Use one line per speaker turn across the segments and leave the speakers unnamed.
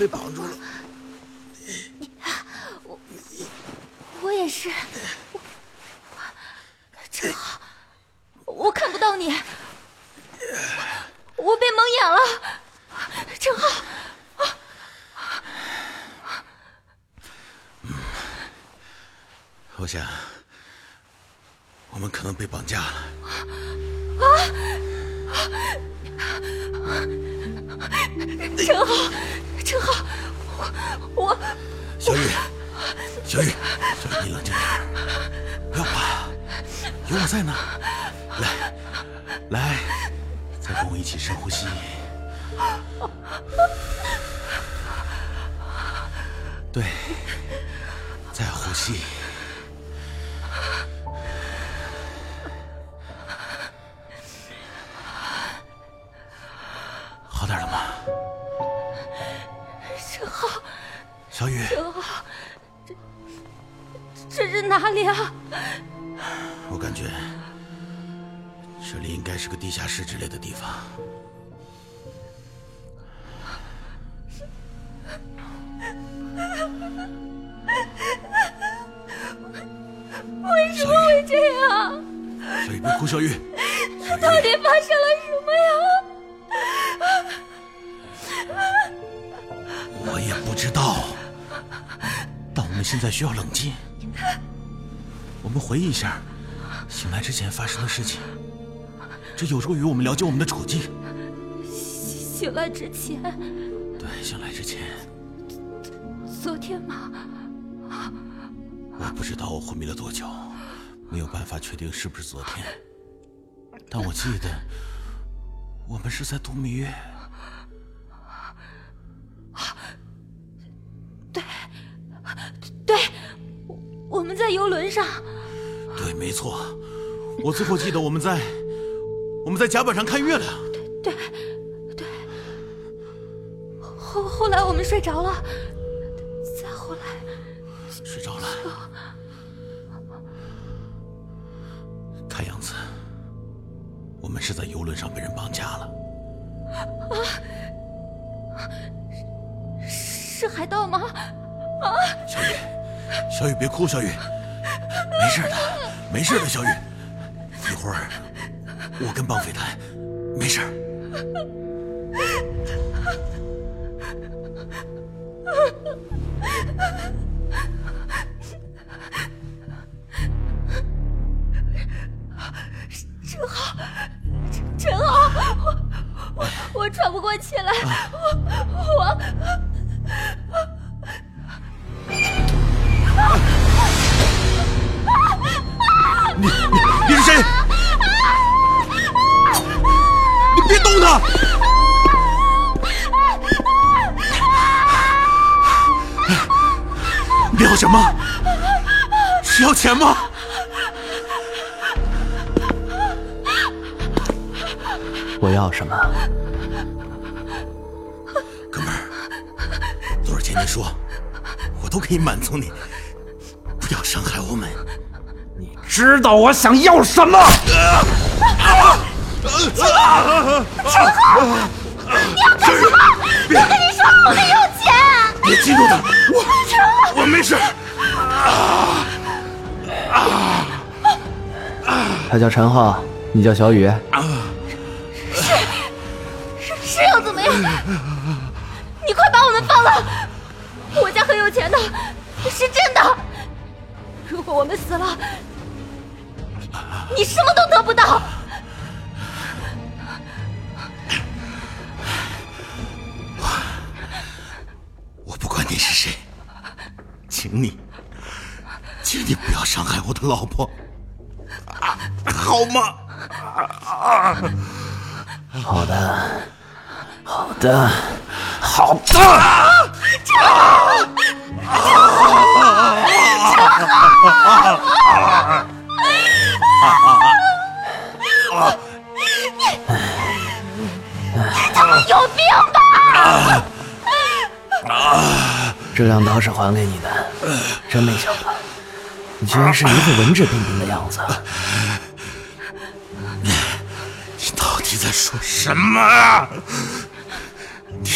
被绑住了。
我我也是。正好，我看不到你，我被蒙眼了。正好。
我想，我们可能被绑架了。啊！
正好，陈浩，我我
小雨，小雨，小雨，你冷静点不要怕，有我在呢。来，来，再跟我一起深呼吸。对，再呼吸。
正好，
小雨，
正好，这这是哪里啊？
我感觉这里应该是个地下室之类的地方。
为什么会这样？
小雨，别哭，小雨。
到底发生了什么呀？
也不知道，但我们现在需要冷静。我们回忆一下醒来之前发生的事情，这有助于我们了解我们的处境。
醒来之前？
对，醒来之前。
昨天吗？
我不知道我昏迷了多久，没有办法确定是不是昨天，但我记得我们是在度蜜月。
上。
对，没错。我最后记得我们在我们在甲板上看月亮。
对，对。后后来我们睡着了，再后来
睡着了。看样子，我们是在游轮上被人绑架了。
啊！是海盗吗？啊！
小雨，小雨，别哭，小雨，没事的，没事的，小雨，一会儿我跟绑匪谈，没事。
正好，正好，我我我喘不过气来，我我。
你要什么？是要钱吗？
我要什么？
哥们儿，多少钱你说，我都可以满足你。不要伤害我们。
你知道我想要什么？
陈浩，陈浩，你要干什么？我跟你说，我没有钱。
别激怒他，我陈浩我没事。
他叫陈浩，你叫小雨。
是是是又怎么样？你快把我们放了！我家很有钱的，是真的。如果我们死了，你什么都得不到。
你是谁，请你，请你不要伤害我的老婆，好吗？
好的，好的，好的。
你他妈有病吧！
这两刀是还给你的，真没想到，你居然是一副文质彬彬的样子。
你你到底在说什么？你，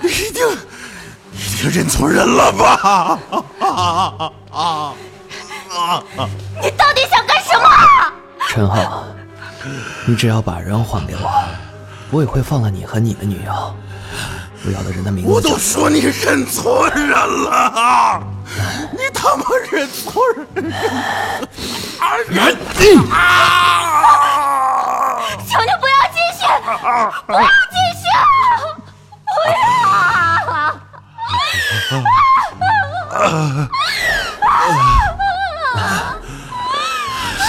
你一定一定认错人了吧？
你到底想干什么？
陈浩，你只要把人还给我，我也会放了你和你的女友。我要的人的名字
我都说你认错人了，你他妈认错人了！
求求不要继续，不要继续，不要！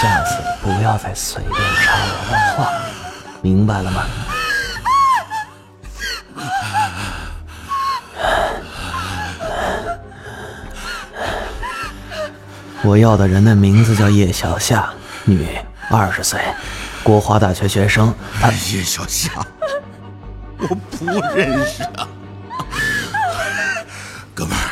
下次不要再随便插我的话，明白了吗？我要的人的名字叫叶小夏，女，二十岁，国华大学学生。她
叶小夏，我不认识啊，哥们儿，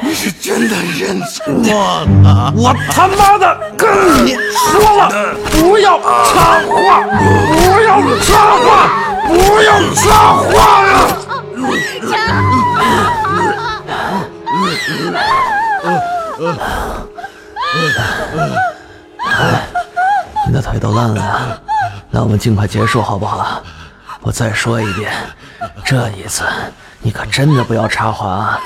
你是真的认错了。
我他妈的跟你说了，不要插话，不要插话，不要插话你的腿都烂了，那我们尽快结束好不好？我再说一遍，这一次你可真的不要插话啊！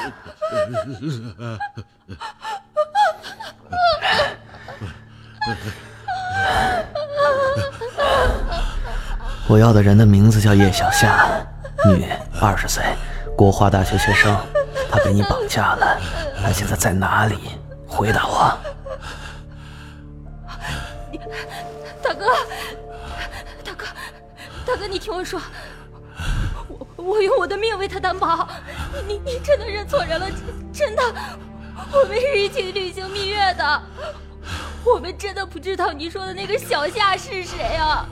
我要的人的名字叫叶小夏，女，二十岁，国华大学学生。她被你绑架了，她现在在哪里？回答我。
大哥，大哥，大哥，你听我说，我我用我的命为他担保，你你真的认错人了，真的，我们是一起旅行蜜月的，我们真的不知道你说的那个小夏是谁啊，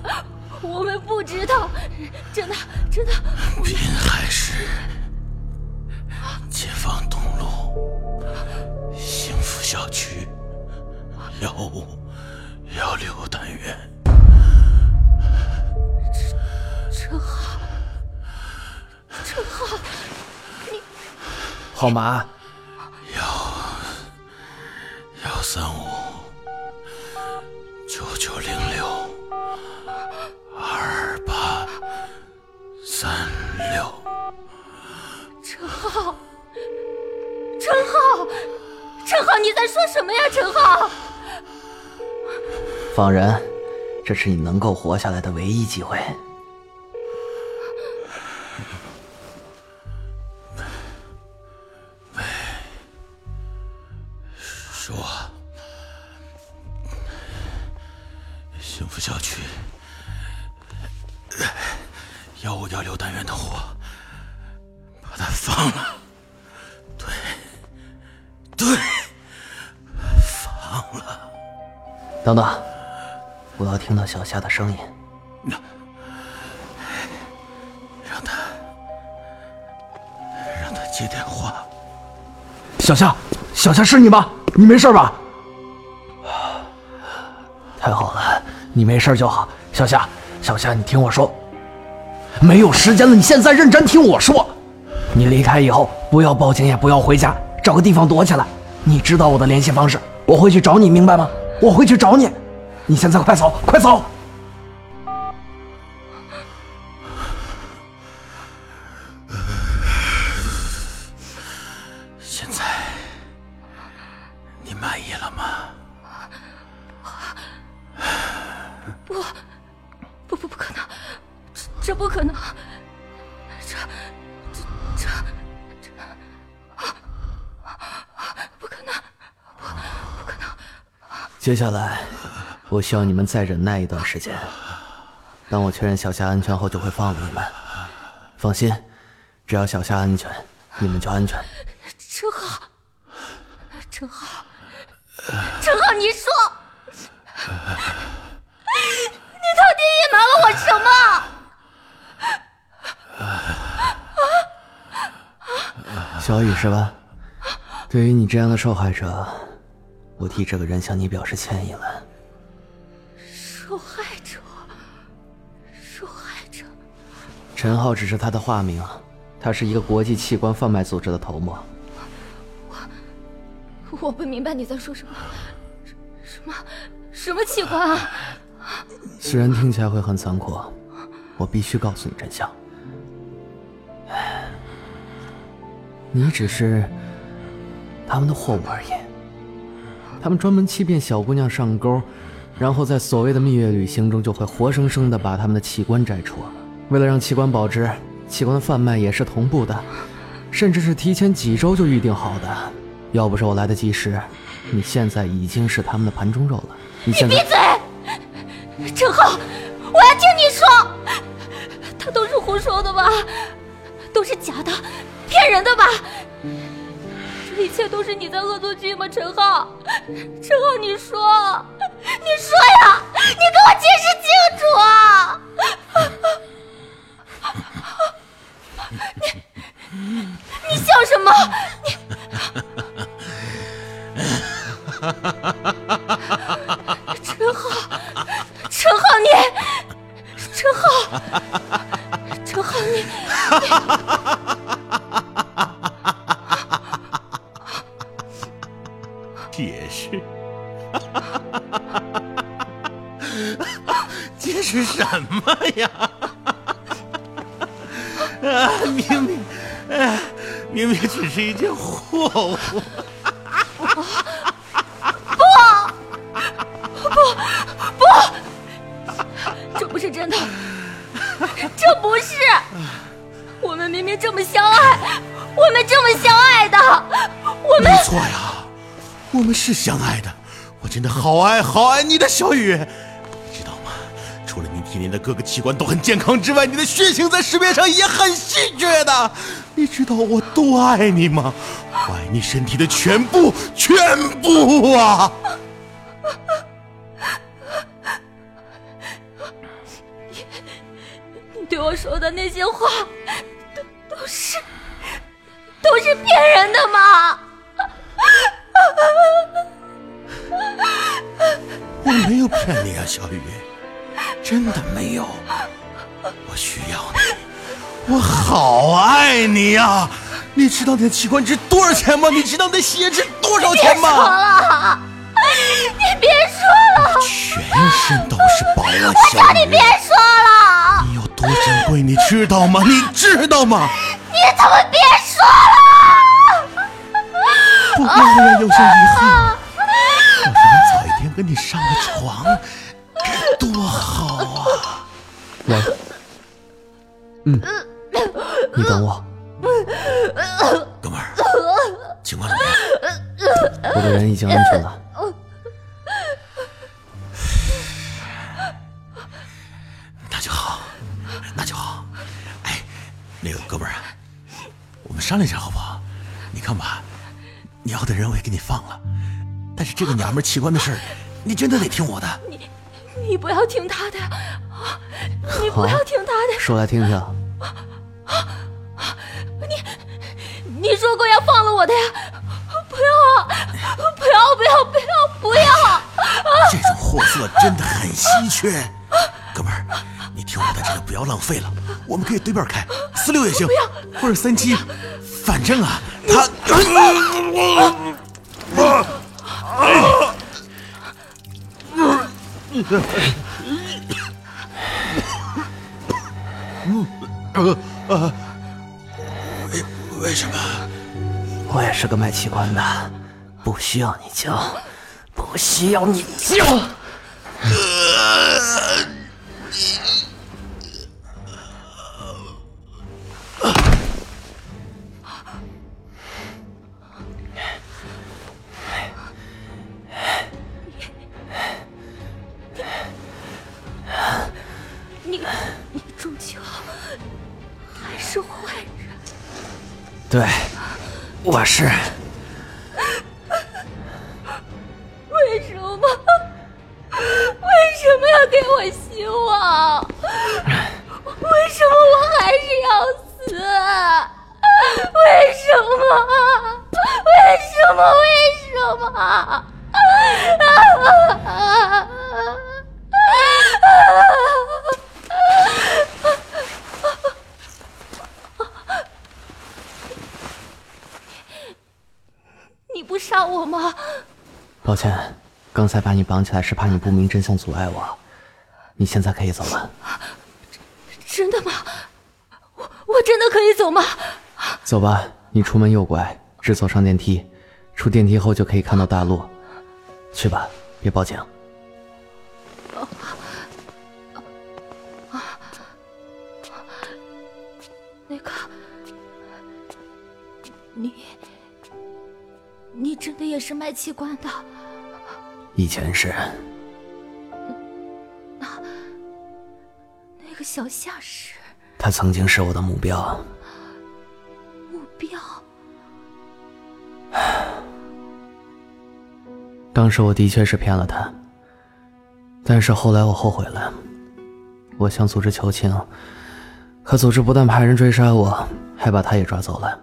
我们不知道，真的真的。
滨海市解放东路小区幺五幺六单元。
陈浩，陈浩，你。
号码
幺三五九九零六二八三
陈浩，你在说什么呀？陈浩，
放人，这是你能够活下来的唯一机会。听到小夏的声音。
让他，让他接电话。
小夏，小夏是你吗？你没事吧？太好了，你没事就好。小夏，小夏，你听我说，没有时间了，你现在认真听我说。你离开以后，不要报警，也不要回家，找个地方躲起来。你知道我的联系方式，我会去找你，明白吗？我会去找你。你现在快走，快走！
现在你满意了吗？
不，不不不可能，这这不可能，这这这这不可能，不可能。
接下来，我需要你们再忍耐一段时间。当我确认小夏安全后，就会放了你们。放心，只要小夏安全，你们就安全。
陈浩，陈浩，陈浩，你说，你到底隐瞒了我什么？
小雨是吧？对于你这样的受害者，我替这个人向你表示歉意了。陈浩只是他的化名，他是一个国际器官贩卖组织的头目。
我我不明白你在说什么，什么什么器官啊？
虽然听起来会很残酷，我必须告诉你真相。你只是他们的货物而已。他们专门欺骗小姑娘上钩，然后在所谓的蜜月旅行中就会活生生的把他们的器官摘除。为了让器官保值，器官贩卖也是同步的，甚至是提前几周就预定好的。要不是我来得及时，你现在已经是他们的盘中肉了。你
闭嘴，陈浩，我要听你说，他都是胡说的吧？都是假的，骗人的吧？这一切都是你在恶作剧吗？陈浩，陈浩，你说，你说呀，你给我解释清楚啊！你你
啊明只是一件货物。
这不是真的，这不是。我们明明这么相爱，我们这么相爱的，我们
没错呀，我们是相爱的。我真的好爱好爱你的小雨，体内的各个器官都很健康之外，你的血型在市面上也很稀缺的。你知道我多爱你吗？我爱你身体的全部，全部啊！
你你对我说的那些话，都都是都是骗人的吗？
我没有骗你啊，小雨，真的没有。我需要你，我好爱你呀！你知道你的器官值多少钱吗？你知道你的血值多少钱吗？
别说
吗？
了，你别说了，
全身都是宝啊，小雨！
叫你别说了，
你有多珍贵，你知道吗？你知道吗？
你怎么别说了？
不过我也有些遗憾，要是能早一天跟你上了床，该多好啊！
喂，嗯，你等我，
哥们儿，情况怎么样？
我的人已经安全了。
那就好，那就好。哎，那个哥们儿啊，我们商量一下好不好？你看吧，你要的人我也给你放了，但是这个娘们儿器官的事儿，你真的得听我的。
你不要听他的，啊你不要听他的。
说来听听。
你你说过要放了我的呀！不要啊！不要不要不要不要！
这种货色真的很稀缺，哥们儿，你听我的，这个不要浪费了，我们可以对面开，四六也行，或者三七，反正啊，他。为为什么？
我也是个卖器官的，不需要你教，不需要你教呃
为什么？你不杀我吗？
抱歉，刚才把你绑起来是怕你不明真相阻碍我，你现在可以走了。
真的吗？我我真的可以走吗？
走吧，你出门右拐，直走上电梯。出电梯后就可以看到大路。去吧，别报警。
那个，你，你真的也是卖器官的？
以前是。
那，那个小夏是？
他曾经是我的目标。
目标？
当时我的确是骗了他，但是后来我后悔了。我向组织求情。可组织不但派人追杀我，还把他也抓走了。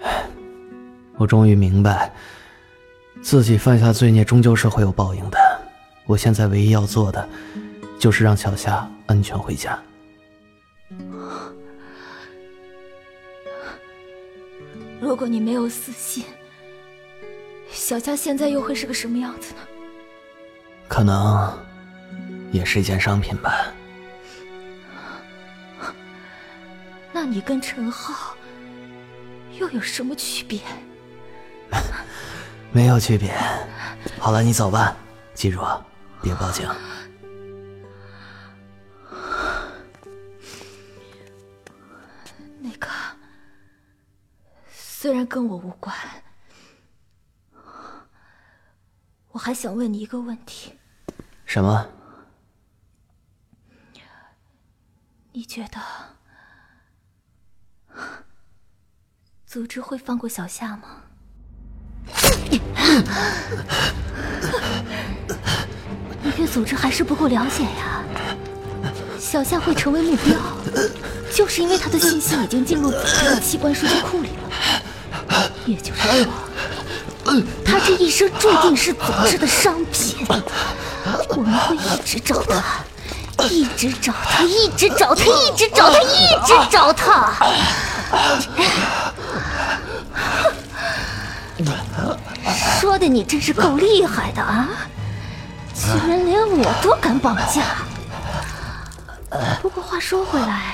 我终于明白，自己犯下罪孽终究是会有报应的。我现在唯一要做的，就是让小夏安全回家。
如果你没有死心，小夏现在又会是个什么样子呢？
可能，也是一件商品吧。
那你跟陈浩又有什么区别？
没有区别。好了，你走吧，记住，别报警。
那个，虽然跟我无关，我还想问你一个问题。
什么？
你觉得？组织会放过小夏吗？你对组织还是不够了解呀！小夏会成为目标，就是因为他的信息已经进入组织的器官数据库里了。也就是说，他这一生注定是组织的商品。我们会一直找他。一直找他，一直找他，一直找他，一直找他。说的你真是够厉害的啊！居然连我都敢绑架。不过话说回来，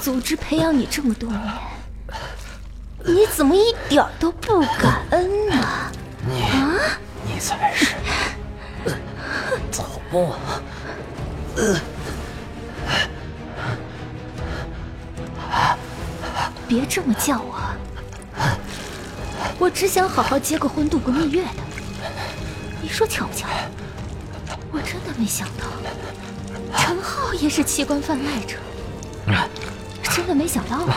组织培养你这么多年，你怎么一点都不感恩呢？
你啊，你才是。走吧。
别这么叫我，我只想好好结个婚，度个蜜月的。你说巧不巧？我真的没想到，陈浩也是器官贩卖者，真的没想到啊！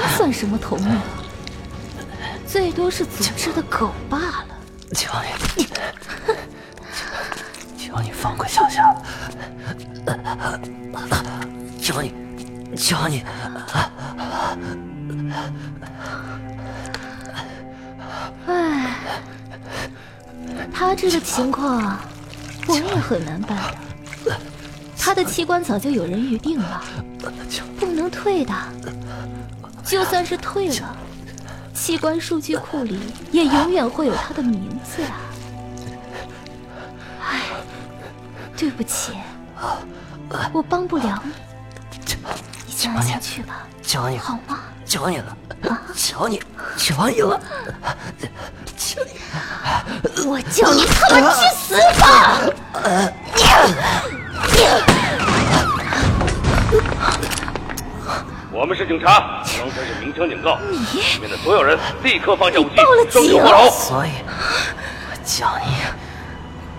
他算什么头目？最多是组织的狗罢了。
求你。求你放过小夏，求你，求你！
哎，他这个情况我也很难办。他的器官早就有人预定了，不能退的。就算是退了，器官数据库里也永远会有他的名字啊。对不起，我帮不了你，你先安心去吧，
求你
好吗？
求你了，求你，求你了，求你！
我叫你他妈去死吧！
我们是警察，刚才是鸣枪警告，里面的所有人立刻放下武器，
收
起火头。
所以，我叫你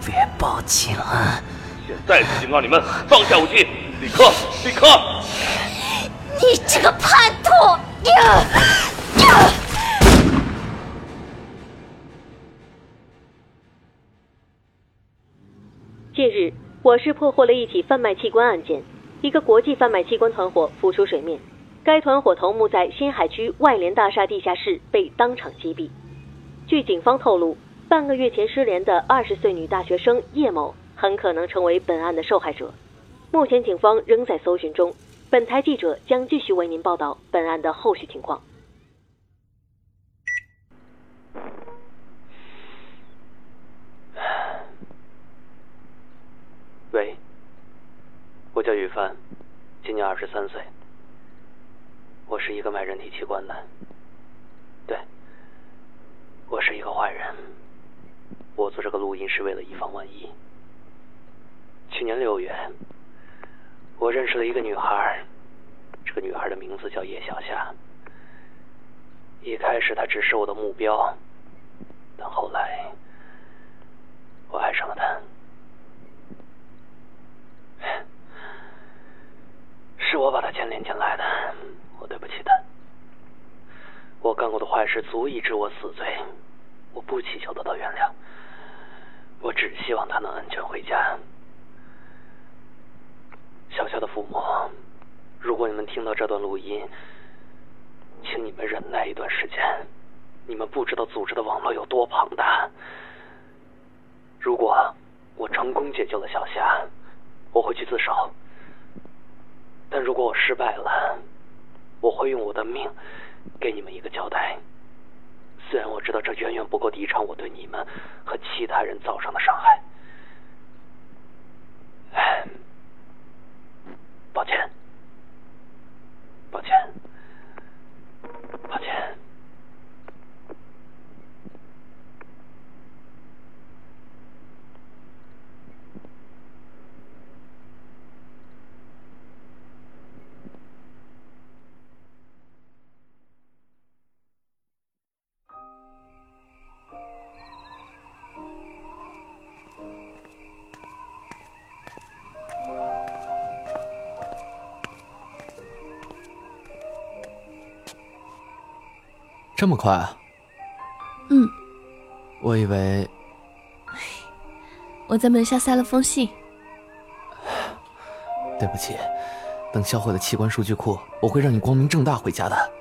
别报警。
再次警告你们，放下武器，立刻，立刻！
你这个叛徒！
近日，我市破获了一起贩卖器官案件，一个国际贩卖器官团伙浮出水面。该团伙头目在新海区外联大厦地下室被当场击毙。据警方透露，半个月前失联的二十岁女大学生叶某很可能成为本案的受害者。目前警方仍在搜寻中，本台记者将继续为您报道本案的后续情况。
喂，我叫雨帆，今年二十三岁。我是一个卖人体器官的。对，我是一个坏人。我做这个录音是为了以防万一。去年六月，我认识了一个女孩，这个女孩的名字叫叶小夏。一开始她只是我的目标，但后来我爱上了她。是我把她牵连进来的，我对不起她。我干过的坏事足以致我死罪，我不祈求得到原谅，我只希望他能安全回家。小夏的父母，如果你们听到这段录音，请你们忍耐一段时间。你们不知道组织的网络有多庞大。如果我成功解救了小夏，我会去自首。但如果我失败了，我会用我的命给你们一个交代。虽然我知道这远远不够抵偿我对你们和其他人造成的伤害。
这么快啊？
嗯，
我以为
我在门下塞了封信。
对不起，等销毁了器官数据库，我会让你光明正大回家的。